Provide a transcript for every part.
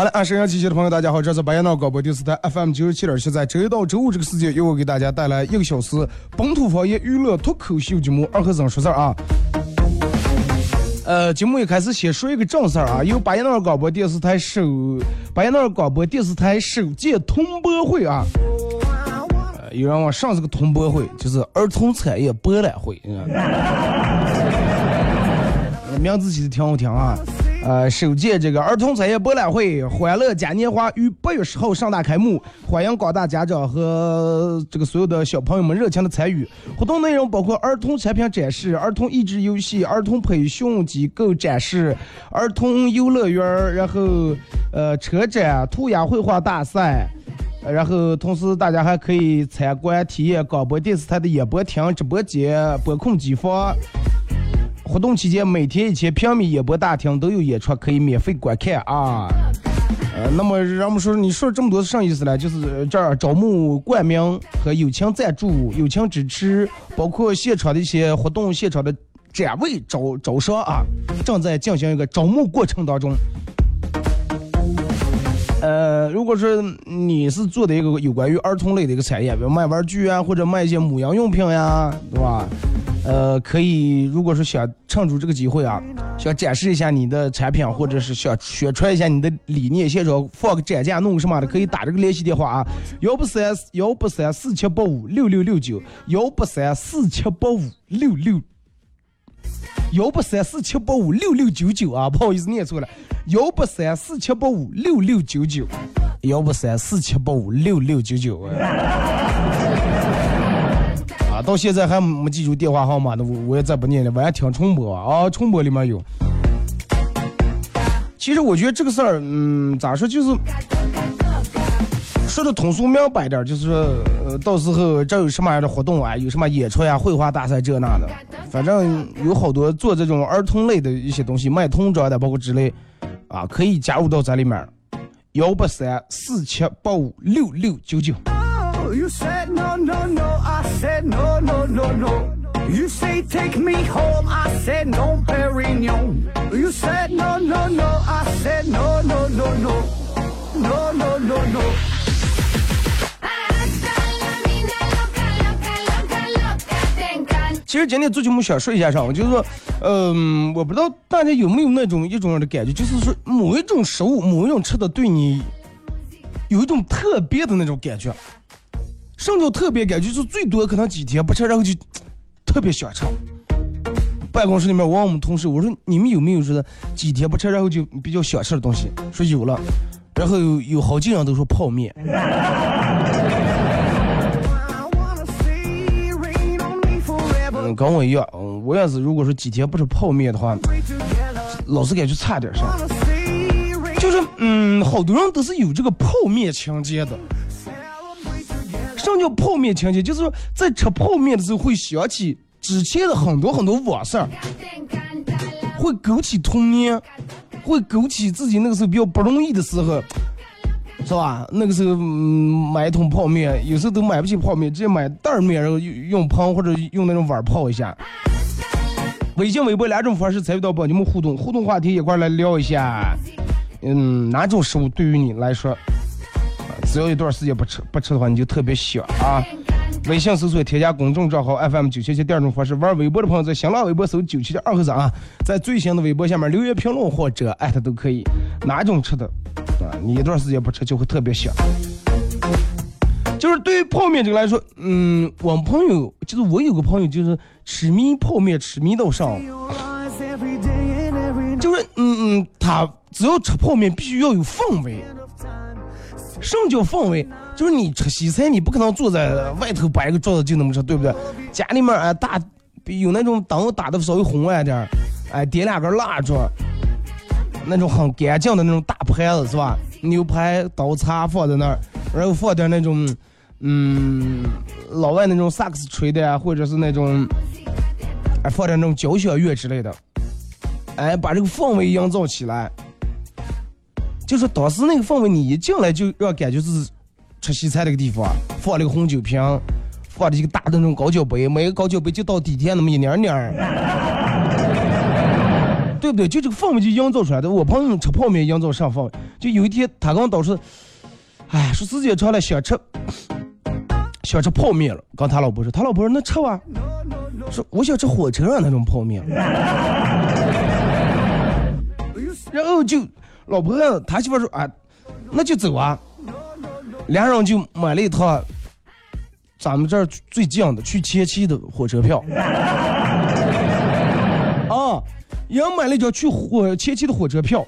好了，啊，沈阳机器的朋友，大家好，这是白彦淖广播电视台 FM 九十七点七，在周一到周五这个时间，由我给大家带来一个小时本土方言娱乐脱口秀节目《二和尚说事儿》啊。呃，节目一开始先说一个正事儿啊，由白彦淖尔广播电视台首白彦淖尔广播电视台首届通播会啊。呃有人往上这个通播会，就是儿童产业博览会，你知道吗名字起的挺好听啊。呃，首届这个儿童产业博览会欢乐嘉年华于八月十号盛大开幕，欢迎广大家长和这个所有的小朋友们热情的参与。活动内容包括儿童产品展示、儿童益智游戏、儿童培训机构展示、儿童游乐园，然后呃车展、涂鸦绘画大赛。然后，同时大家还可以参观体验广播电视台的演播厅、直播间、播控机房。活动期间，每天一千平米演播大厅都有演出，可以免费观看啊。呃，那么让我们说，你说这么多是啥意思呢？就是这儿招募冠名和友情赞助、友情支持，包括现场的一些活动、现场的展位招招商啊，正在进行一个招募过程当中。呃，如果说你是做的一个有关于儿童类的一个产业，比如卖玩具啊，或者卖一些母婴用品呀，对吧？呃，可以，如果说想趁住这个机会啊，想展示一下你的产品，或者是想宣传一下你的理念，现场放个展架弄个什么的，可以打这个联系电话啊，幺八三幺八三四七八五六六六九，幺八三四七八五六六。幺八三四七八五六六九九啊，不好意思念错了，幺八三四七八五六六九九，幺八三四七八五六六九九。到现在还没记住电话号码呢，我我也再不念了，晚上听重播啊，重播里面有。其实我觉得这个事儿，嗯，咋说就是说的通俗明白点儿，就是说，到时候这有什么样的活动啊，有什么演出呀、绘画大赛这那的，反正有好多做这种儿童类的一些东西，卖童装的，包括之类，啊，可以加入到咱里面。幺八三四七八五六六九九。Said no, no, no. I said no, no, no, no. You say take me home. I said no, Perignon. You said no, no, no. I said no, no, no, no. No, no, no, no. Hasta la vida loca, loca, loca, loca, te encanta. 其实今天做节目想说一下啥，我就是说，嗯、我不知道大家有没有那种一种的感觉，就是说某一种食物、某一种吃的对你有一种特别的那种感觉。什么叫特别感觉？就是最多可能几天不吃，然后就特别想吃。办公室里面我问我们同事，我说你们有没有说的几天不吃，然后就比较想吃的东西？说有了，然后有有好几人都说泡面。嗯，跟我一样，嗯，我也是如果说几天不吃泡面的话，老是感觉差点啥。就是嗯，好多人都是有这个泡面情节的。叫泡面情节？就是说在吃泡面的时候会想起之前的很多很多往事，会勾起童年，会勾起自己那个时候比较不容易的时候，是吧？那个时候、嗯、买一桶泡面，有时候都买不起泡面，直接买袋儿面，然后用用盆或者用那种碗泡一下。微信、微博两种方式参与到帮你们互动，互动话题一块来聊一下。嗯，哪种食物对于你来说，只要一段时间不吃不吃的话，你就特别想啊？微信搜索添加公众账号 FM 九七七，第二种方式，玩微博的朋友在新浪微博搜九七七二和尚啊，在最新的微博下面留言评论或者艾特都可以。哪种吃的啊？你一段时间不吃就会特别想。就是对于泡面这个来说，嗯，我朋友就是我有个朋友就是痴迷泡面，痴迷到上，就是嗯嗯，他只要吃泡面必须要有氛围。什么叫氛围？就是你吃西餐，你不可能坐在外头摆个桌子就那么吃，对不对？家里面哎打有那种灯打的稍微红暗点儿，哎点两根蜡烛，那种很干净的那种大盘子是吧？牛排、刀叉放在那儿，然后放点那种嗯老外那种萨克斯吹的呀，或者是那种哎放点那种交响乐之类的，哎把这个氛围营造起来。就是当时那个氛围，你一进来就让感觉是吃西餐那个地方，放了个红酒瓶，放了一个大的那种高脚杯，每个高脚杯就到底天那么一点点儿，对不对？就这个氛围就营造出来的。我朋友吃泡面营造上氛围，就有一天他跟我导师，哎，说时间长了想吃想吃泡面了，跟他老婆说，他老婆说那吃吧，说我想吃火车上那种泡面。然后就老婆他媳妇说啊，那就走啊。俩人就买了一趟咱们这儿最近的去前期的火车票。啊，人买了一张去火前期的火车票，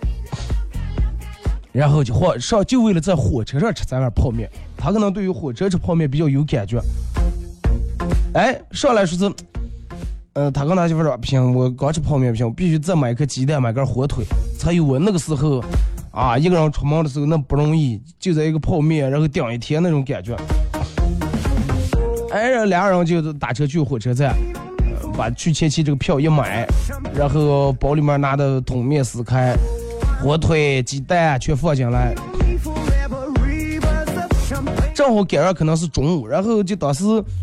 然后就火上就为了在火车上吃咱碗泡面。他可能对于火车吃泡面比较有感觉。哎，上来说是。呃，他跟他媳妇说不行，我刚吃泡面不行，我必须再买一颗鸡蛋，买根火腿，才有我那个时候，啊，一个人出门的时候那不容易，就在一个泡面，然后顶一天那种感觉。哎，然后俩人就打车去火车站，呃把去前期这个票一买，然后包里面拿的桶面撕开，火腿、鸡蛋全放进来，正好赶上可能是中午，然后就当时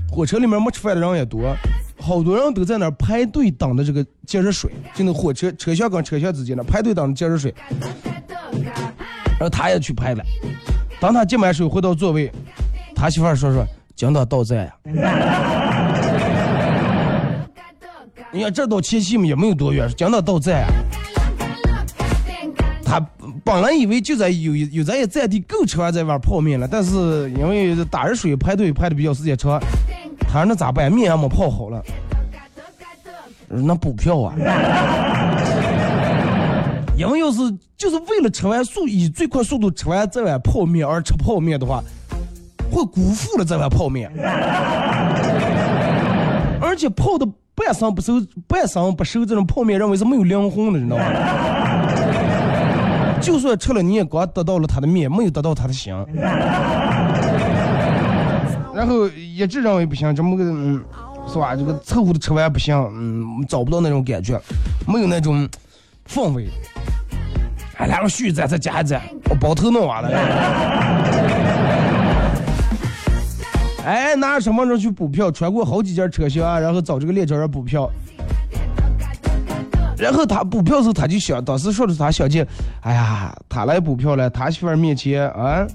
火车里面没吃饭的人也多，好多人都在那儿排队等着这个接热水，就那火车车厢跟车厢之间的排队等着接热水，然后他也去排了。当他接满水回到座位，他媳妇儿说说：“今天到站呀。” 你看这到前期也没有多远，今天到站呀。他本来以为就在有有咱也在地够吃完这碗泡面了，但是因为打热水排队排的比较时间长，他说那咋办？面还没泡好了，那补票啊。因为要是就是为了吃完速以最快速度吃完这碗泡面而吃泡面的话，会辜负了这碗泡面。而且泡的半生不熟、半生不熟这种泡面，认为是没有灵魂的，你知道吗？就算吃了，你也光得到了他的面，没有得到他的心。然后一直认为不行，这么个嗯，是吧？这个凑合的吃完不行，嗯，找不到那种感觉，没有那种氛围。哎，来个续再再加一蘸，我包头弄完了。哎，拿什么时候去补票？穿过好几节车厢，然后找这个列车员补票。然后他补票时候，他就想，当时说的是他想见，哎呀，他来补票了，他媳妇面前啊，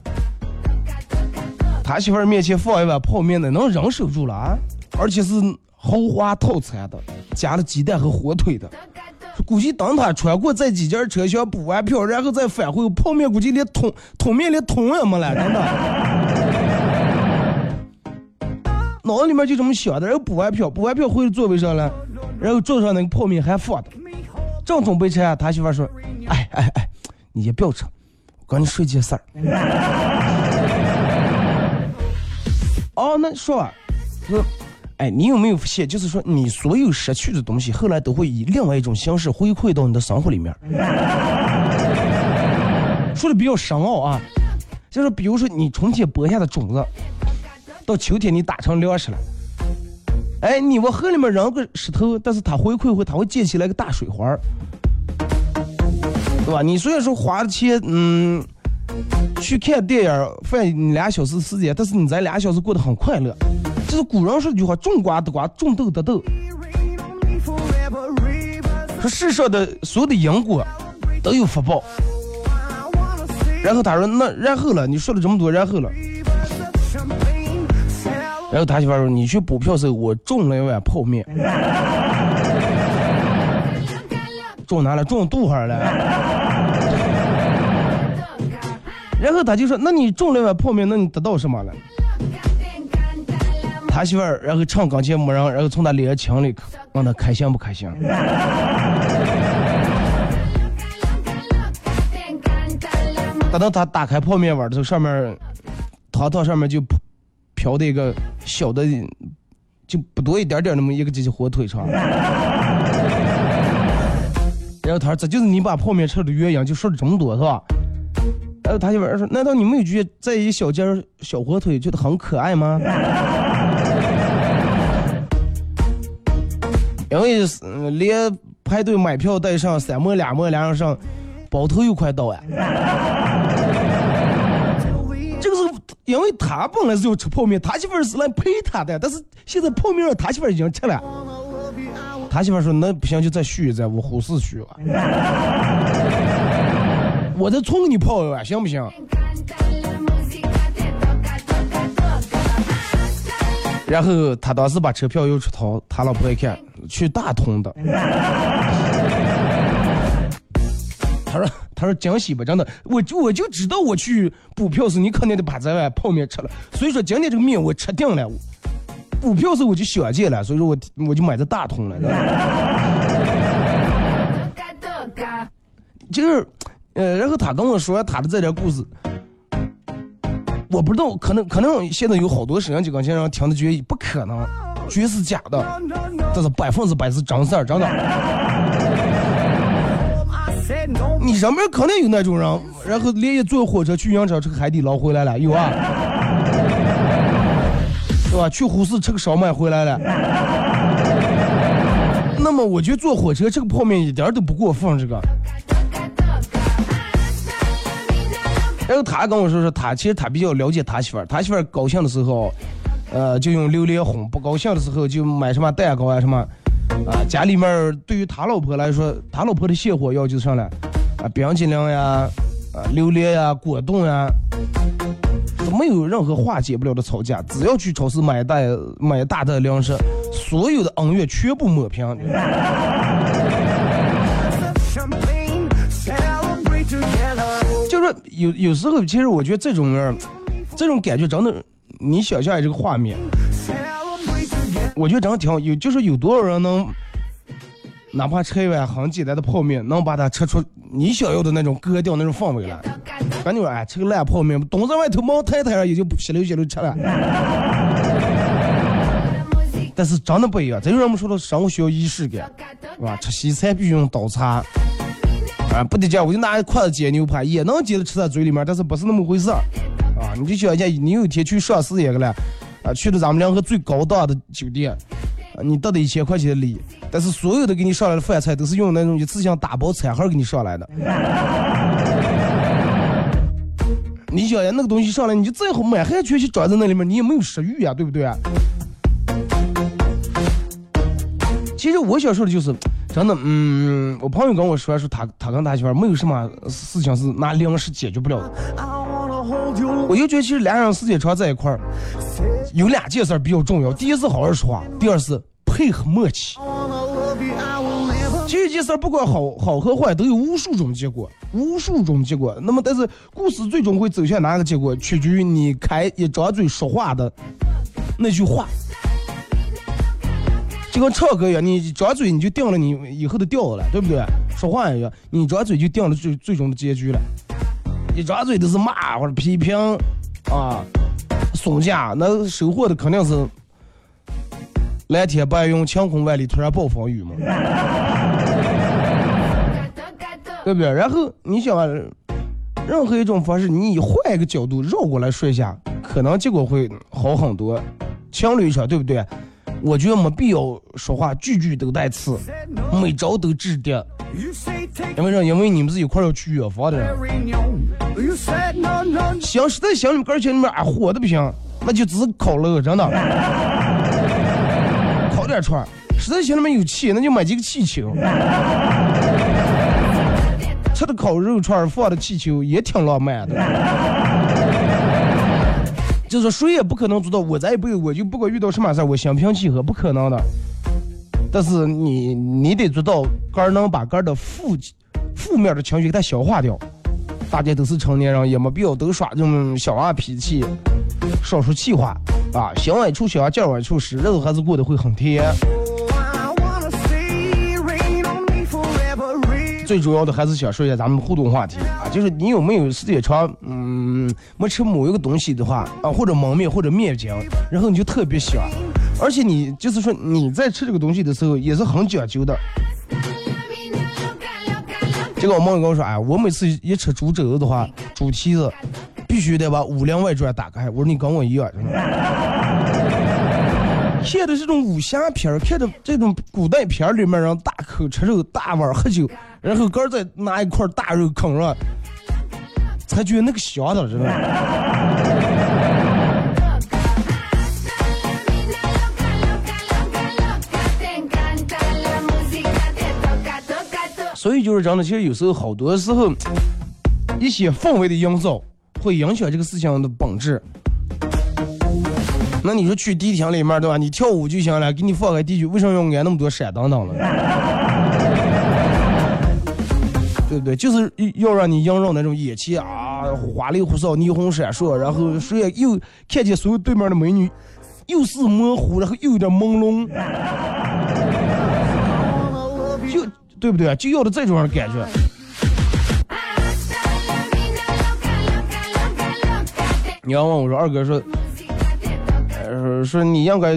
他媳妇儿面前放一碗泡面的，能忍受住了啊？而且是豪华套餐的，加了鸡蛋和火腿的。估计等他穿过这几节车厢补完票，然后再返回，泡面估计连桶桶面连桶也没了，真的。脑子里面就这么想的，然后补完票，补完票回座位上了，然后桌上那个泡面还放着，正准备吃啊，他媳妇说：“哎哎哎，你先不要吃，我跟你说件事儿。”哦，那说吧，说，哎，你有没有发现，就是说你所有失去的东西，后来都会以另外一种形式回馈到你的生活里面。说的比较深奥啊，就是比如说你春天播下的种子。到秋天你打成粮食了，哎，你往河里面扔个石头，但是它回馈会，它会溅起来个大水花儿，对吧？你虽然说花了钱，嗯，去看电影，费你俩小时时间，但是你这俩小时过得很快乐。就是古人说一句话：种瓜得瓜，种豆得豆。说世上的所有的因果都有福报。然后他说：“那然后了，你说了这么多，然后了。”然后他媳妇说：“你去补票时候，我种了一碗泡面，中哪了？中肚上了。”然后他就说：“那你种了一碗泡面，那你得到什么了？”他媳妇儿然后唱钢琴没人，然后从他脸上亲了一口，问他开心不开心？等到他打开泡面碗的时候，上面汤汤上面就飘的一个小的，就不多一点点那么一个这些火腿肠。然后他说：“这就是你把泡面吃的原因，就说了这么多是吧？”然后他媳妇儿说：“难道你没有觉得这一小件小火腿觉得很可爱吗？” 因为嗯连排队买票带上三模两模两人上，包头又快到啊。这个是因为他本来是要吃泡面，他媳妇儿是来陪他的，但是现在泡面他媳妇儿已经吃了。他媳妇儿说：“那不行，就再续一再，我胡四续啊。我再重给你泡一碗，行不行？”然后他当时把车票又出掏，他老婆一看，去大同的。他说：“他说惊喜吧，真的，我就我就知道我去补票时，你肯定得把这碗泡面吃了。所以说今天这个面我吃定了。补票时我就想见了，所以说我我就买的大同了。就是，呃，然后他跟我说他的这点故事，我不知道，可能可能现在有好多摄像机跟前人听的觉得不可能，绝是假的，这是百分之百是真事儿，真的。你身边肯定有那种人，然后连夜坐火车去阳澄吃个海底捞回来了，有啊，是吧？去呼市吃个烧麦回来了。那么我觉得坐火车这个泡面一点都不过分，这个。然后他跟我说说，他其实他比较了解他媳妇儿，他媳妇儿高兴的时候，呃，就用榴莲哄；不高兴的时候就买什么蛋糕啊什么。啊，家里面对于他老婆来说，他老婆的泄火要求上来，啊，冰激凌呀，啊，榴莲呀，果冻呀，没有任何化解不了的吵架。只要去超市买袋买大袋粮食，所有的恩怨全部抹平。有有时候，其实我觉得这种人，这种感觉真的，你想象这个画面。我觉得真的挺好，有就是有多少人能，哪怕吃一碗很简单的泡面，能把它吃出你想要的那种格调、那种氛围来。感觉哎，吃个烂泡面，冻在外头猫太太上也就稀溜稀溜吃了。但是真的不一样。这就是我们说的生活需要仪式感，是吧？吃西餐必须用刀叉，啊，不得这样，我就拿筷子煎牛排，也能煎的吃在嘴里面，但是不是那么回事儿，啊，你就想一下，你有一天去上事业个了，啊，去了咱们两个最高档的酒店，啊，你得的一千块钱的礼，但是所有的给你上来的饭菜都是用那种一次性打包餐盒给你上来的。你想呀，那个东西上来，你就再好满汉全席装在那里面，你也没有食欲呀，对不对？其实我想说的就是，真的，嗯，我朋友跟我说说他他跟他媳妇没有什么事情是拿粮食解决不了的。我就觉得其实俩人时间长在一块儿，有两件事儿比较重要。第一是好好说话，第二是配合默契。这件事儿不管好好和坏，都有无数种结果，无数种结果。那么，但是故事最终会走向哪个结果，取决于你开一张嘴说话的那句话。就跟唱歌一样，你张嘴你就定了你以后的调子了，对不对？说话一样，你张嘴就定了最最终的结局了。一张嘴都是骂或者批评啊，损价，那收获的肯定是蓝天白云，晴空万里，突然暴风雨嘛。对不对？然后你想，任何一种方式，你以换一个角度绕过来说一下，可能结果会好很多。情侣上，对不对？我觉得没必要说话句句都带刺，每招都指点。因为啥？因为你们是一块儿要去远方的人。Perignon. You said no, no, no. 想实在想你们哥儿姐里面啊火的不行，那就只是烤肉，真的。烤点串，实在心里面有气，那就买几个气球。吃的烤肉串放的气球也挺浪漫的。就是谁也不可能做到，我再也不我就不管遇到什么事，我心平气和，不可能的。但是你你得做到，个儿能把个儿的负负面的情绪给它消化掉。大家都是成年人，也没必要都耍这种小娃脾气，少说气话啊，心往一处想，劲儿往一处使，日子还是过得会很甜。最主要的还是想说一下咱们互动话题，就是你有没有时间长，嗯，没吃某一个东西的话啊，或者焖面或者面筋，然后你就特别喜欢，而且你就是说你在吃这个东西的时候也是很讲究的。这个我梦友跟我说，哎，我每次一吃猪肘子的话，猪蹄子必须得把《武林外传》打开。我说你跟我一样，真的。看的这种武侠片儿，看着这种古代片儿里面人大口吃肉、大碗喝酒，然后哥再拿一块大肉啃上，才觉得那个香的，真的。所以就是这样的，其实有时候好多时候，一些氛围的营造会影响这个事情的本质。那你说去迪厅里面对吧？你跳舞就行了，给你放个 DJ，，为什么要安那么多闪灯灯呢？对不对？就是要让你映入那种眼前啊，花里胡哨、霓虹闪烁，然后谁也又看见所有对面的美女，又是模糊，然后又有点朦胧，就对不对？就要的这种感觉。你要问我说，二哥说，呃，说你应该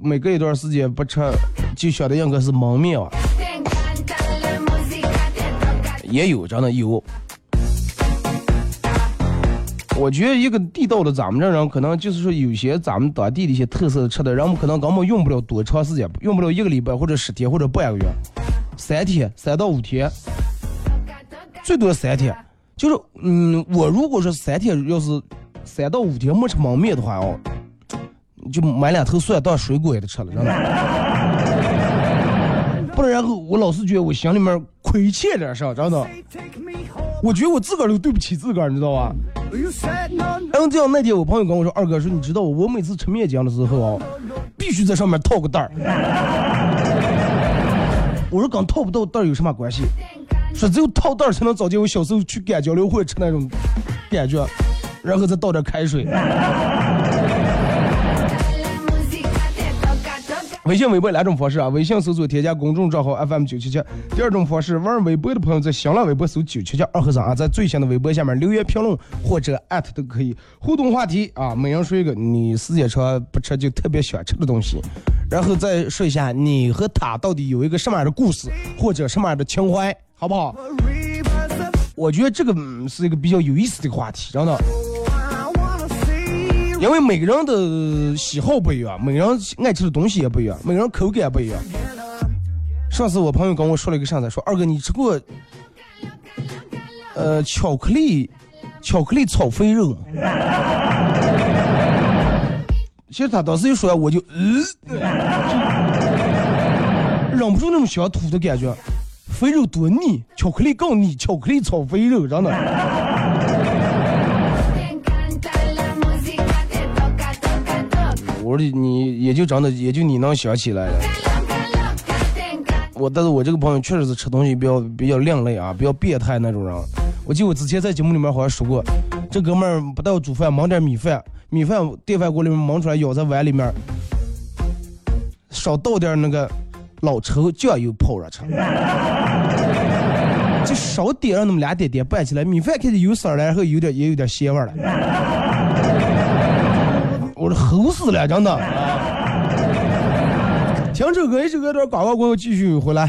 每隔一段时间不吃，就晓得应该是蒙面啊。也有，真的有。我觉得一个地道的咱们这人，可能就是说有些咱们当地的一些特色吃的，人们可能根本用不了多长时间，用不了一个礼拜或者十天或者半个月，三天三到五天，最多三天。就是嗯，我如果说三天要是三到五天没吃焖面的话哦，就买两头蒜当水果也得吃了，真的。不然，然后我老是觉得我心里面亏欠点啥，真的。我觉得我自个儿都对不起自个儿，你知道吧？然后这样那天我朋友跟我说，二哥说你知道我每次吃面浆的时候啊，必须在上面套个袋儿。我说跟套不套袋儿有什么关系？说只有套袋儿才能找见我小时候去赶交流会吃那种感觉，然后再倒点开水。微信、微博两种方式啊，微信搜索添加公众账号 FM 九七七。第二种方式，玩微博的朋友在新浪微博搜九七七二和尚啊，在最新的微博下面留言评论或者艾特都可以。互动话题啊，每人说一个你时间长不吃就特别喜欢吃的东西，然后再说一下你和他到底有一个什么样的故事或者什么样的情怀，好不好？我觉得这个是一个比较有意思的话题，真的，因为每个人的喜好不一样，每个人爱吃的东西也不一样，每个人口感不一样。上次我朋友跟我说了一个啥子，说二哥你吃过呃巧克力巧克力炒肥肉吗？其实他当时一说，我就呃，忍不住那种想吐的感觉。肥肉多腻，巧克力更腻，巧克力炒肥肉，真的。你也就真的也就你能想起来了。我但是我这个朋友确实是吃东西比较比较另类啊，比较变态那种人。我记得我之前在节目里面好像说过，这哥们儿不但要煮饭，忙点米饭，米饭电饭锅里面忙出来，舀在碗里面，少倒点那个老抽酱油泡着吃，就少点上那么俩点点拌起来，米饭开始有色了，然后有点也有点鲜味了。我说齁死了，真的。听这首歌，一首歌点广告过后继续回来。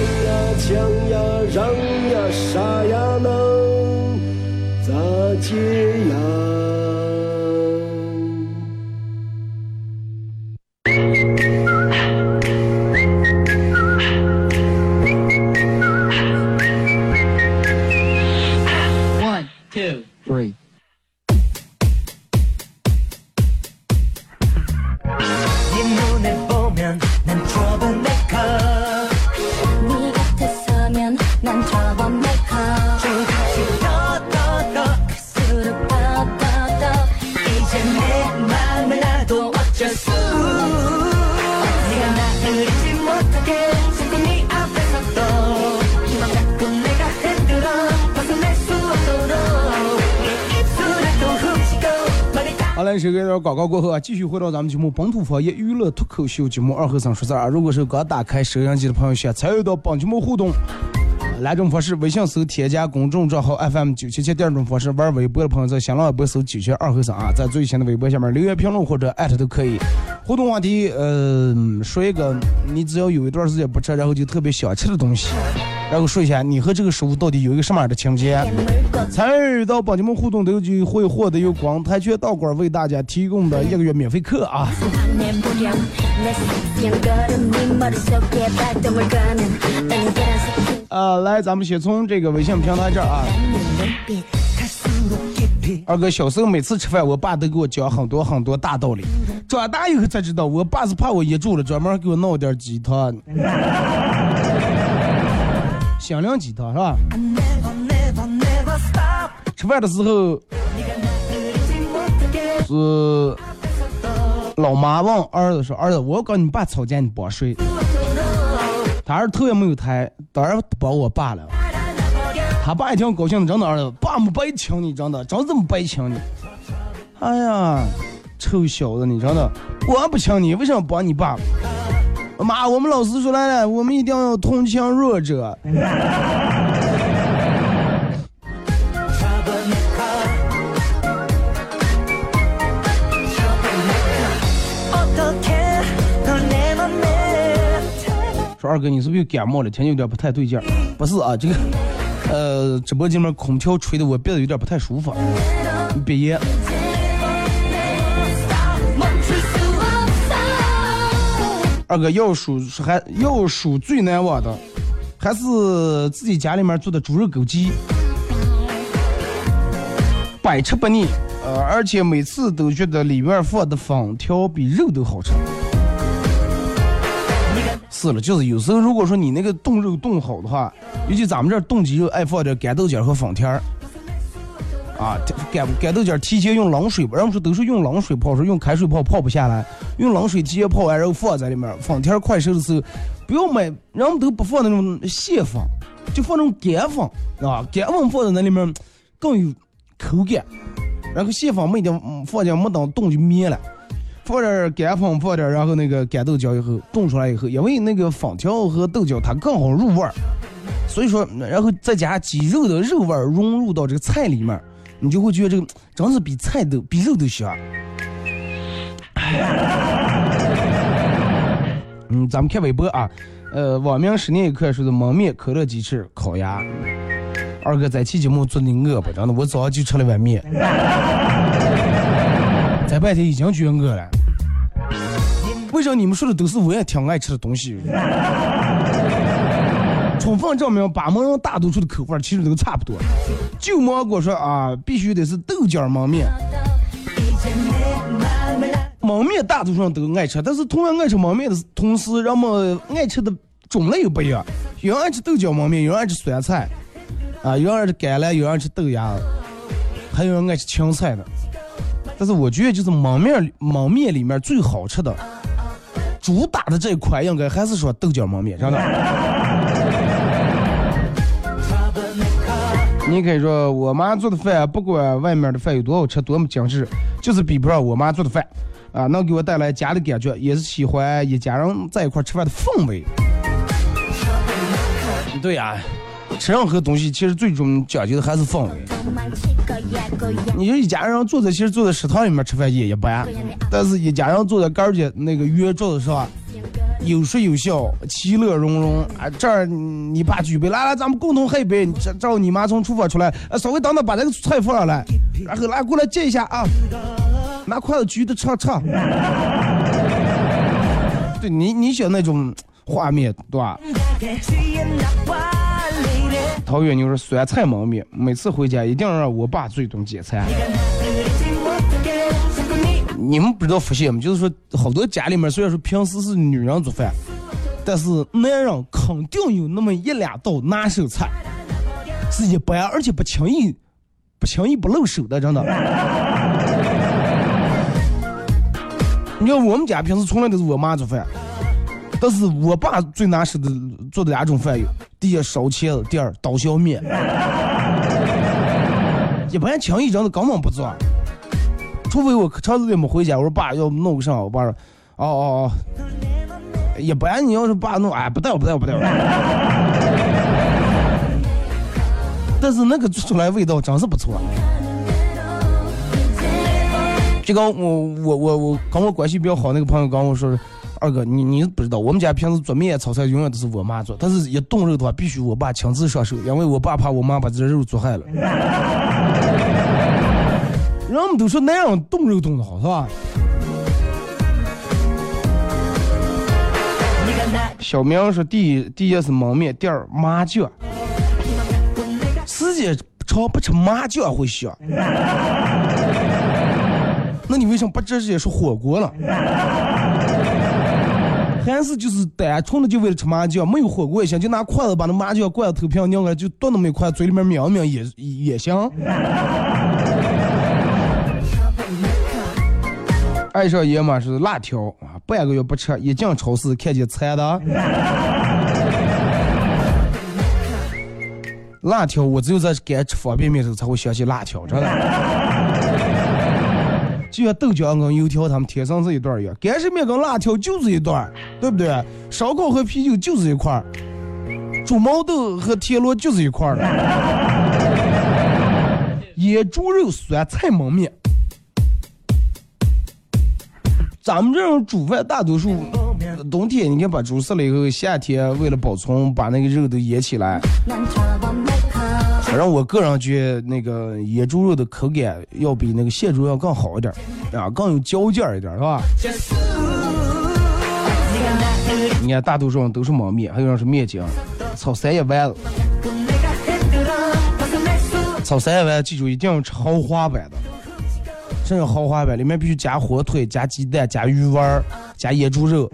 抢呀抢呀，让呀杀呀，闹咋解呀？这个广告过后啊，继续回到咱们节目本土方言娱乐脱口秀节目二和尚说事儿啊。如果是刚打开收音机的朋友，想参与到本节目互动，两种方式：微信搜添加公众账号 FM 九七七；第二种方式，玩微博的朋友在新浪微博搜九七二和尚啊，在最新的微博下面留言评论或者艾特都可以。互动话题，呃，说一个你只要有一段时间不吃，然后就特别想吃的东西，然后说一下你和这个食物到底有一个什么样的情节。参与到宝节们互动的机会获得由广泰拳道馆为大家提供的一个月免费课啊。啊，来，咱们先从这个微信平台这儿啊。二哥，小时候每次吃饭，我爸都给我讲很多很多大道理。长大以后才知道，我爸是怕我噎住了，专门给我弄点鸡汤。心亮鸡汤是吧？吃饭的时候是老妈问儿子说：“儿子，我跟你爸吵架，你帮睡。”他儿子头也没有抬，当然帮我爸了。他爸也挺高兴的，真的儿子，爸没白请你，真的，真这么白请你。哎呀，臭小子，你真的，我不请你，为什么帮你爸？妈，我们老师说来了，我们一定要同情弱者。说二哥，你是不是又感冒了？天气有点不太对劲儿。不是啊，这个，呃，直播间面空调吹的我鼻子有点不太舒服，鼻炎。二哥要数还要数最难忘的，还是自己家里面做的猪肉枸杞，百吃不腻。呃，而且每次都觉得里面放的粉条比肉都好吃。是了，就是有时候如果说你那个冻肉冻好的话，尤其咱们这儿冻鸡肉爱放点干豆角和粉条。啊，干干豆角提前用冷水，人们说都是用冷水泡，说用开水泡泡不下来，用冷水提前泡完，然后放在里面，粉条快熟的时候，不要买，人们都不放那种蟹粉，就放那种干粉，啊，干粉放在那里面更有口感，然后蟹粉没点放进没等冻就灭了。放点干粉，放点然后那个干豆角以后冻出来以后，因为那个粉条和豆角它更好入味儿，所以说，然后再加鸡肉的肉味融入到这个菜里面，你就会觉得这个真是比菜都比肉都香。嗯，咱们看微博啊，呃，网名十年一刻说的焖面、可乐鸡翅、烤鸭。二哥在期节目做的饿不？真的，我早上就吃了碗面，在半天已经觉得饿了。为啥你们说的都是我也挺爱吃的东西？充分证明巴盟人大多数的口味其实都差不多。旧芒果说啊，必须得是豆角焖面。焖面大多数人都爱吃，但是同样爱吃焖面的同时，人们爱吃的种类又不一样。有人爱吃豆角焖面，有人爱吃酸菜，啊，有人爱吃橄榄，有人爱吃豆芽，还有人爱吃青菜的。但是我觉得，就是焖面焖面里面最好吃的，主打的这一款应该还是说豆角焖面，真的。你可以说我妈做的饭，不管外面的饭有多好吃，多么精致，就是比不上我妈做的饭。啊，能给我带来家的感觉，也是喜欢一家人在一块吃饭的氛围。对呀、吃任何东西其实最终讲究的还是氛围。你就一家人坐在，其实坐在食堂里面吃饭也一般，但是一家人坐在杆儿间那个圆桌子上，有说有笑，其乐融融。啊，这儿你爸举杯，来来，咱们共同喝一杯。这这你妈从厨房出来，啊，稍微等等，把这个菜放上来，然后来过来接一下啊，拿筷子举着吃吃。对你，你想那种画面，对吧？陶远牛说酸菜焖面，每次回家一定要让我爸最懂解菜。你们不知道福建吗？就是说，好多家里面虽然说平时是女人做饭，但是男人肯定有那么一两道拿手菜，是一般而且不轻易、不轻易不露手的，真的。你看我们家平时从来都是我妈做饭，但是我爸最拿手的做的两种饭有：第一烧茄子，第二刀削面。一般轻易真的根本不做，除非我长时间没回家，我说爸要弄个啥，我爸说，哦哦哦，一般你要是爸弄，哎不带我不带我不带我。但是那个做出来味道真是不错。就跟我我我我跟我关系比较好那个朋友跟我说，二哥你你不知道，我们家平时做面炒菜永远都是我妈做，但是一炖肉的话必须我爸亲自上手，因为我爸怕我妈把这肉做坏了。人们都说男人炖肉炖的好是吧？小明说第一第一是焖面，第二麻酱。时间长不吃麻酱会香。那你为什么不直接说火锅了？还是就是单纯的就为了吃麻酱，没有火锅也行，就拿筷子把那麻酱灌到头皮上拧开，就炖那么一块，嘴里面抿一抿也也行。爱上爷们是辣条啊，半个月不吃，一进超市看见馋的。辣条，我只有在该吃方便面的时候才会想起辣条，真的。就像豆浆跟油条，他们天生是一对儿一样，干式面跟辣条就是一对儿，对不对？烧烤和啤酒就是一块儿，猪毛豆和田螺就是一块儿的。野猪肉酸菜焖面，咱们这种煮饭大多数冬天你看把猪杀了以后，夏天为了保存，把那个肉都腌起来。反正我个人觉得那个野猪肉的口感要比那个现猪要更好一点，啊，更有嚼劲儿一点，是吧？你看大多数人都是焖面，还有人是面筋，炒三叶丸子。炒三叶丸记住一定要吃豪华版的，这种豪华版里面必须加火腿、加鸡蛋、加鱼丸儿、加野猪肉。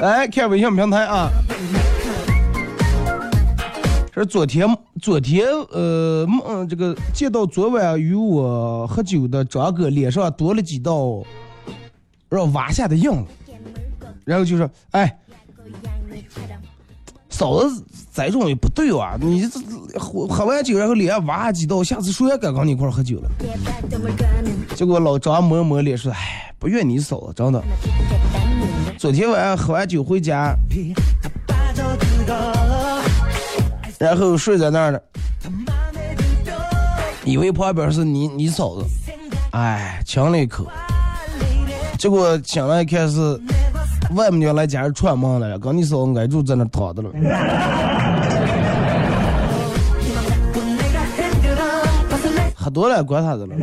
来看微信平台啊，这是昨天昨天呃梦这个见到昨晚与我喝酒的张哥脸上多了几道让挖下的印子，然后就说哎，嫂子这种也不对啊，你这喝喝完酒然后脸上挖几道，下次谁也敢跟你一块喝酒了。结果老张摸摸脸说，哎，不怨你嫂子，真的。昨天晚上喝完酒回家，然后睡在那儿了，以为旁边是你你嫂子，哎，亲了一口，结果醒来一看是外面娘来家人串门来了，跟你嫂子挨住在那躺着了。喝多了管他的了。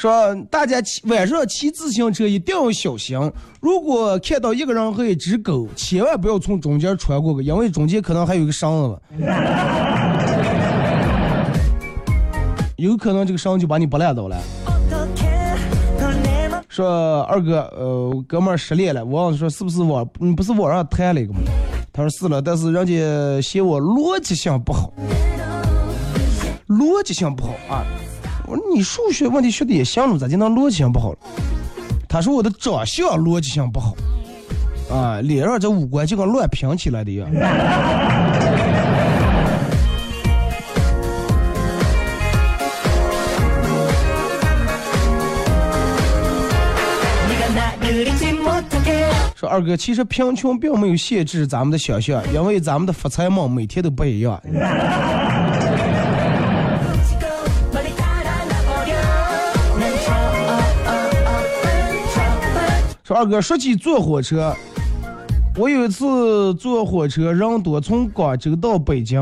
说大家骑晚上骑自行车一定要小心，如果看到一个人和一只狗，千万不要从中间穿过去，因为中间可能还有个绳子，有可能这个绳就把你拨烂倒了。说二哥，呃，哥们儿失恋了，我问说是不是网，你，不是网上谈了一个吗？他说是了，但是人家嫌我逻辑性不好，逻辑性不好啊。我说你数学问题学的也行了，咋就能逻辑性不好了？他说我的长相逻辑性不好，啊，脸上这五官就跟乱拼起来的一样。说二哥，其实贫穷并没有限制咱们的想象，因为咱们的发财梦每天都不一样。二哥，说起坐火车，我有一次坐火车人多，从广州到北京，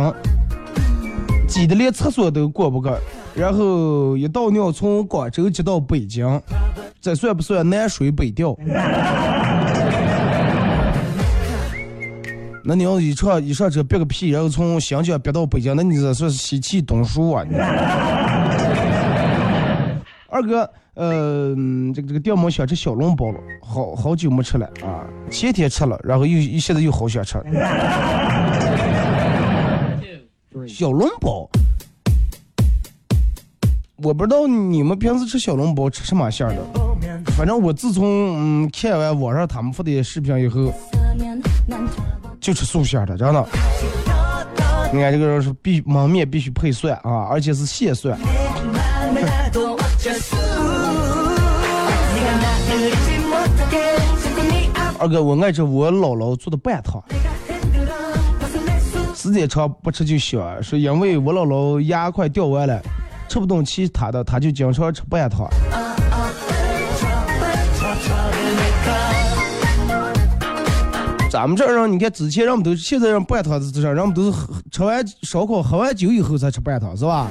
挤得连厕所都过不去，然后一倒尿从广州挤到北京，这算不算南水北调？那你要一上一上车憋个屁，然后从新疆憋到北京，那你这算是西气东输啊！你二哥，呃，嗯这个这个掉毛想吃小笼包了，好好久没吃了啊，前天吃了，然后又又现在又好想吃。小笼包，我不知道你们平时吃小笼包吃什么馅儿的，反正我自从嗯看完网上他们发的视频以后，就吃素馅的，真的。你看这个是必焖面必须配蒜啊，而且是蟹蒜。二哥，我爱吃我姥姥做的拌汤，时间长不吃就香，是因为我姥姥牙快掉完了，吃不动其他的，她就经常吃拌汤。咱们这儿人，你看之前人们都现在人拌汤是这，人们都是喝吃完烧烤喝完酒以后才吃拌汤，是吧？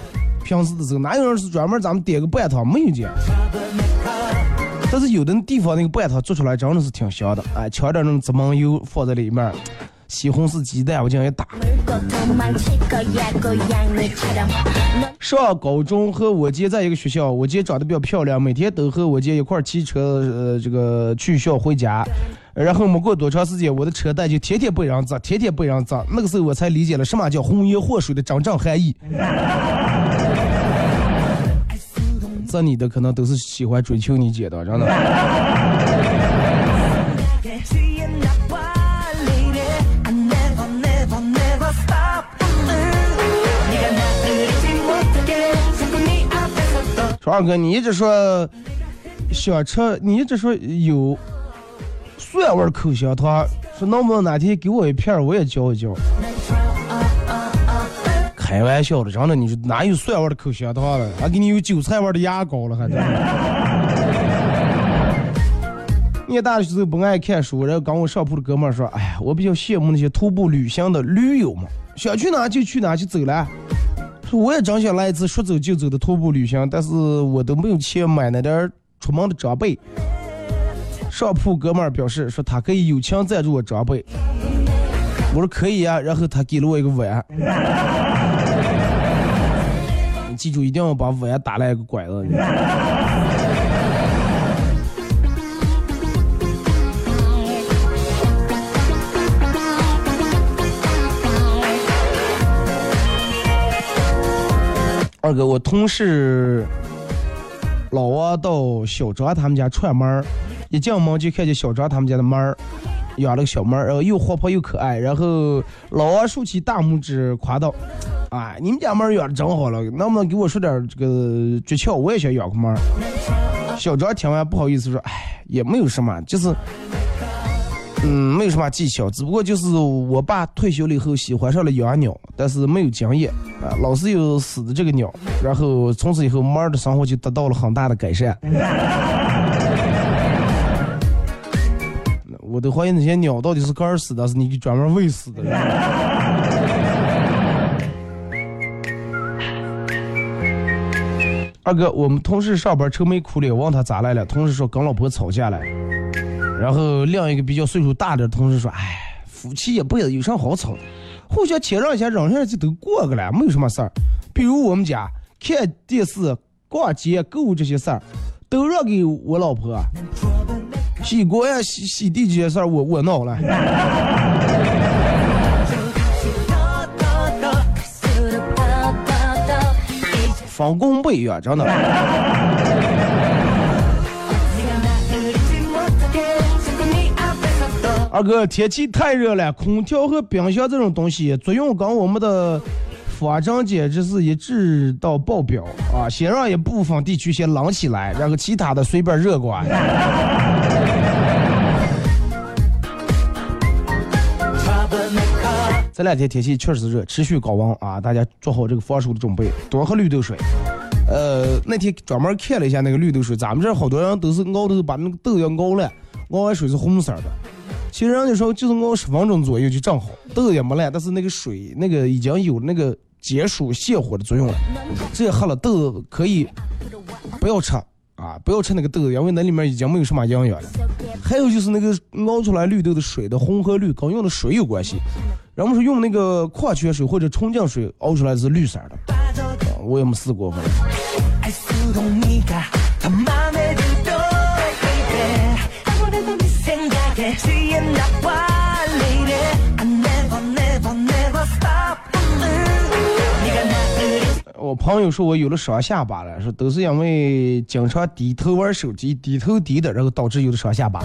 平时的时候哪有人是专门咱们点个拌汤？没有这样。但是有的地方那个拌汤做出来真的是挺香的，哎，呛点那种芝麻油放在里面，西红柿鸡蛋我这样一打。上高中和我姐在一个学校，我姐长得比较漂亮，每天都和我姐一块骑车，呃，这个去校回家。然后没过多长时间，我的车带就天天被人砸，天天被人砸。那个时候我才理解了什么叫红颜祸水的真正含义。这你的可能都是喜欢追求你姐的，真的。说二哥，你一直说想吃，你一直说有蒜味口香糖，说能不能哪天给我一片，我也嚼一嚼。开玩笑的，真的，你说哪有蒜味的口香糖了？还给你有韭菜味的牙膏了，还真的。念大学时候不爱看书，然后跟我上铺的哥们说：“哎呀，我比较羡慕那些徒步旅行的驴友嘛，想去哪就去哪就走了。”说我也真想来一次说走就走的徒步旅行，但是我都没有钱买那点出门的装备。上铺哥们表示说他可以友情赞助我装备，我说可以啊，然后他给了我一个碗。记住，一定要把碗打来一个拐子。二哥，我同事老王到小张他们家串门儿，一进门就看见小张他们家的猫儿养了个小猫儿，然后又活泼又可爱。然后老王竖起大拇指夸道：“啊，你们家猫养的真好了，能不能给我说点这个诀窍？我也想养个猫。”小张听完不好意思说：“哎，也没有什么，就是。”嗯，没有什么技巧，只不过就是我爸退休了以后喜欢上了养鸟，但是没有经验啊，老是有死的这个鸟，然后从此以后猫的生活就得到了很大的改善。我都怀疑那些鸟到底是干死的，还是你专门喂死的。二哥，我们同事上班愁眉苦脸，问他咋来了，同事说跟老婆吵架了。然后另一个比较岁数大的同事说：“哎，夫妻一辈子有啥好吵的？互相谦让一下，忍下就都过个了，没有什么事儿。比如我们家看电视、逛街、购物这些事儿，都让给我老婆。洗锅呀、洗洗地这些事儿，我我闹了。分工不一样，真的。二哥，天气太热了，空调和冰箱这种东西作用跟我们的发展简直是一致到爆表啊！先让一部分地区先冷起来，然后其他的随便热关。这两天天气确实热，持续高温啊！大家做好这个防暑的准备，多喝绿豆水。呃，那天专门看了一下那个绿豆水，咱们这好多人都是熬的是把那个豆要熬烂，熬完水是红色的。其实人家说就是熬十分钟左右就正好，豆也没烂，但是那个水那个已经有那个解暑泻火的作用了。这喝了豆可以不要吃啊，不要吃那个豆子，因为那里面已经没有什么营养了。还有就是那个熬出来绿豆的水的红和绿跟用的水有关系。人们说用那个矿泉水或者纯净水熬出来是绿色的，我也没试过，我朋友说我有了双下巴了，说都是因为经常低头玩手机，低头低的，然后导致有了双下巴。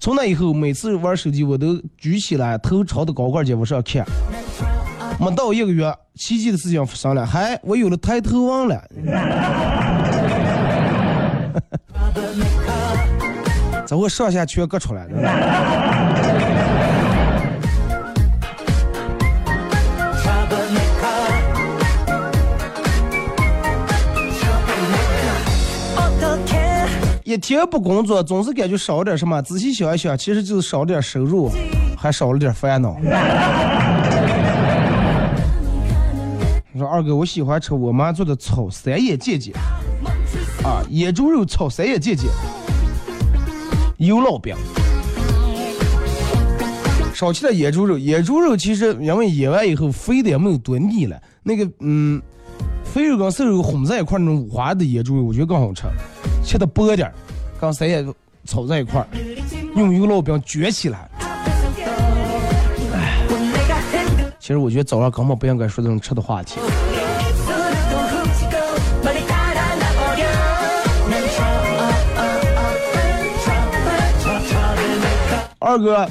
从那以后，每次玩手机我都举起来，头朝着高跟节往上看。没到一个月，奇迹的事情发生了，还我有了抬头纹了。咋我上下全割出来了。一天不工作，总是感觉少了点什么。仔细想一想，其实就是少了点收入，还少了点烦恼。你说二哥，我喜欢吃我妈做的炒三眼姐姐，啊，野猪肉炒三眼姐姐，油烙饼，烧起来野猪肉。野猪肉其实因为腌完以后肥的也没有多腻了，那个嗯，肥肉跟瘦肉混在一块那种五花的野猪肉，我觉得更好吃，切的薄点儿，刚谁也瞅在一块儿，用一个烙饼卷起来。其实我觉得早上根本不应该说这种吃的话题。二哥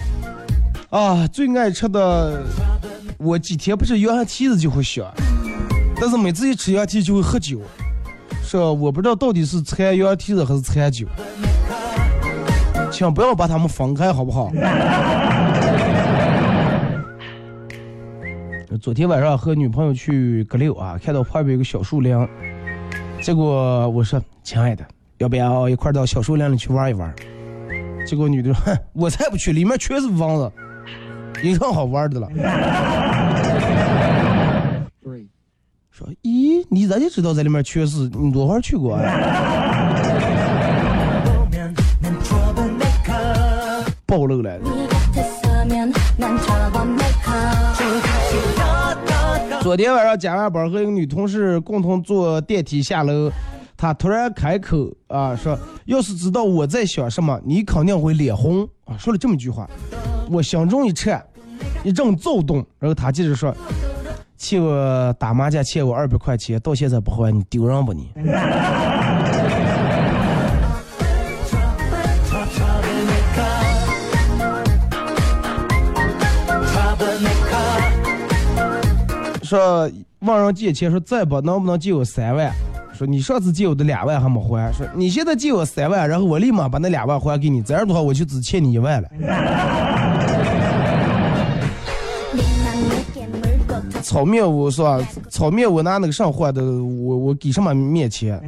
啊，最爱吃的，我几天不吃，腰下体子就会想，但是每次一吃腰下体就会喝酒。这我不知道到底是馋羊蹄子还是馋酒，请不要把他们分开，好不好？昨天晚上和女朋友去葛六啊，看到旁边有个小树林，结果我说：“亲爱的，要不要一块到小树林里去玩一玩？”结果女的说：“哼，我才不去，里面全是蚊子，有什么好玩的了？”说：“咦，你咋就知道在里面缺失？你多少去过呀、啊？” 暴露了。昨天晚上加完班和一个女同事共同坐电梯下楼，她突然开口啊说：“要是知道我在想什么，你肯定会脸红啊！”说了这么一句话，我心中一颤，一阵躁动，然后她接着说。欠我打麻将欠我二百块钱，到现在不还，你丢人不你？”说问人借钱，说再不能不能借我三万？说你上次借我的两万还没还，说你现在借我三万，然后我立马把那两万还给你，这样的话我就只欠你一万了。炒面，我说炒面。我拿那个啥换的，我我给什么面钱？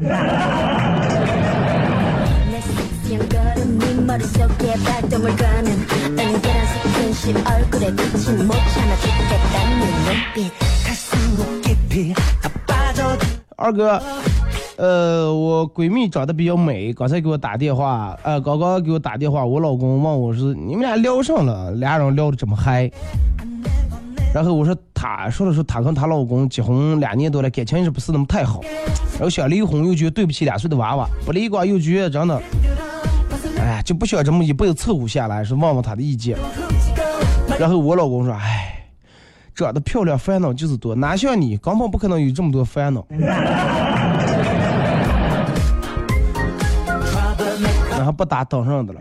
二哥，呃，我闺蜜长得比较美，刚才给我打电话，呃，刚刚给我打电话，我老公问我说：‘你们俩聊上了？’俩人聊的这么嗨。然后我说他说的是他跟他老公结婚两年多了，感情是不是那么太好？然后想离婚又觉得对不起两岁的娃娃，不离光又觉得真的，哎，就不想这么一辈子凑合下来，是问问他的意见。然后我老公说，哎，长得漂亮烦恼就是多，哪像你，根本不可能有这么多烦恼。然后不打等上的了。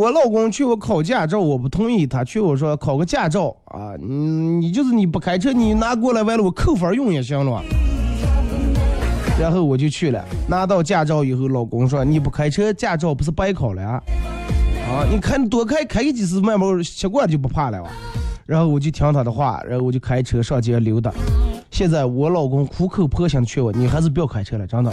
我老公去我考驾照，我不同意，他劝我说考个驾照啊，嗯，你就是你不开车，你拿过来完了我扣分用也行了。然后我就去了，拿到驾照以后，老公说你不开车，驾照不是白考了啊？啊，你看多开开几次，慢慢习惯就不怕了。然后我就听他的话，然后我就开车上街溜达。现在我老公苦口婆心的劝我，你还是不要开车了，真的。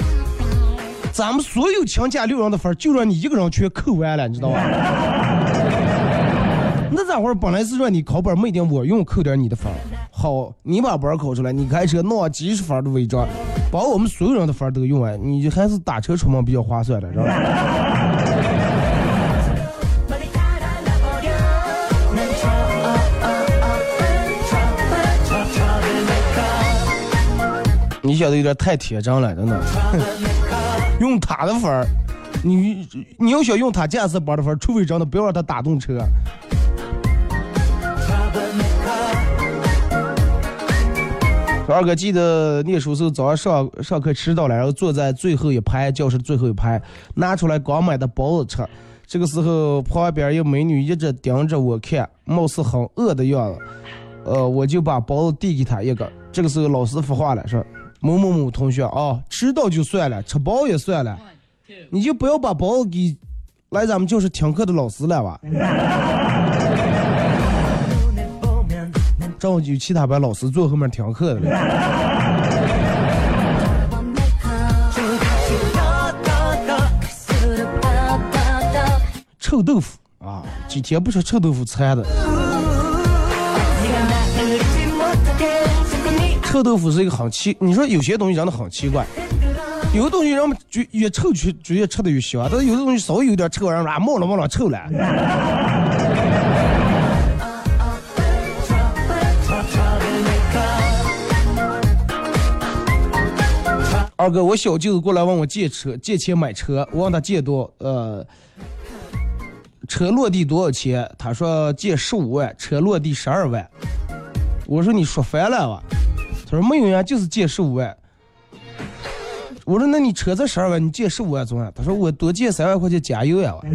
咱们所有请假六人的分就让你一个人全扣完了，你知道吧？那咋会儿本来是让你考本没定我用扣点你的分，好，你把本考出来，你开车弄几十分的违章，把我们所有人的分都用完，你还是打车出门比较划算的，知道吧？你小子有点太铁真了，真的。用他的分儿，你你要想用他驾驶班的分儿，除非真的不要让他打动车。二哥记得念书时候早上上上课迟到了，然后坐在最后一排，教室最后一排，拿出来刚买的包子吃。这个时候旁边有美女一直盯着我看，貌似很饿的样子。呃，我就把包子递给她一个。这个时候老师说话了，说某某某同学啊，迟到就算了，吃饱也算了，你就不要把包子给来咱们教室听课的老师了吧。正好有其他班老师坐后面听课的了。臭豆腐啊，几天不吃臭豆腐馋的。臭豆腐是一个很奇，你说有些东西真的很奇怪，有的东西人们就越臭就就越吃的越香，但是有的东西稍微有点臭，让人啊冒了冒了臭了。二哥，我小舅子过来问我借车，借钱买车，我问他借多，呃，车落地多少钱？他说借十五万，车落地十二万。我说你说烦了吧？他说没有呀，就是借十五万。我说那你车子十二万，你借十五万怎么样？他说我多借三万块钱加油呀。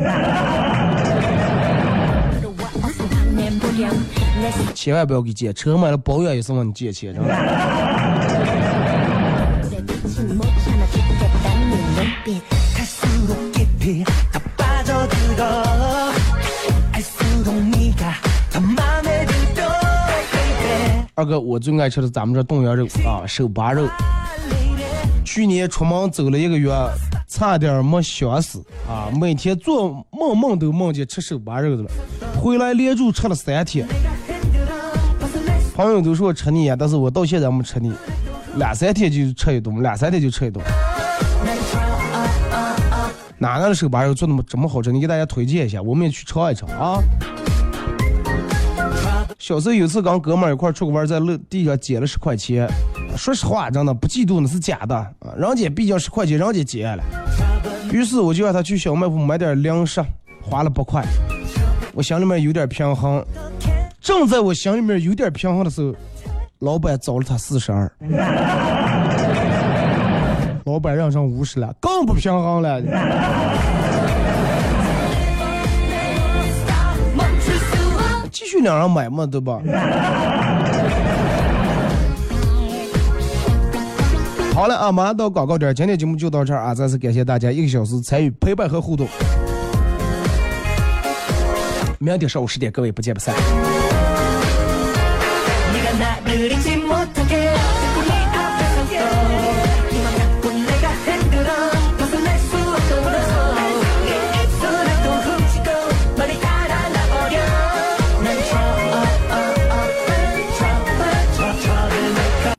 千万不要给借，车买了保养也是问你借钱，知道吧？二哥，我最爱吃的咱们这冻羊肉啊，手扒肉。去年出门走了一个月，差点没想死啊！每天做梦梦都梦见吃手扒肉的了，回来连住吃了三天。朋友都说我吃腻呀，但是我到现在没吃腻，两三天就吃一顿，两三天就吃一顿。哪个的手扒肉做的这么好吃？你给大家推荐一下，我们也去尝一尝啊！小时候有次跟哥们儿一块儿出去玩，在路地上捡了十块钱。说实话，真的不嫉妒那是假的啊！人家毕竟十块钱，人家捡了。于是我就让他去小卖部买点零食，花了八块。我心里面有点平衡。正在我心里面有点平衡的时候，老板找了他四十二。老板让上五十了，更不平衡了。续两人买嘛，对吧？好了啊，马上到广告点儿，今天节目就到这儿啊！再次感谢大家一个小时参与陪伴和互动。明天上午十点，各位不见不散。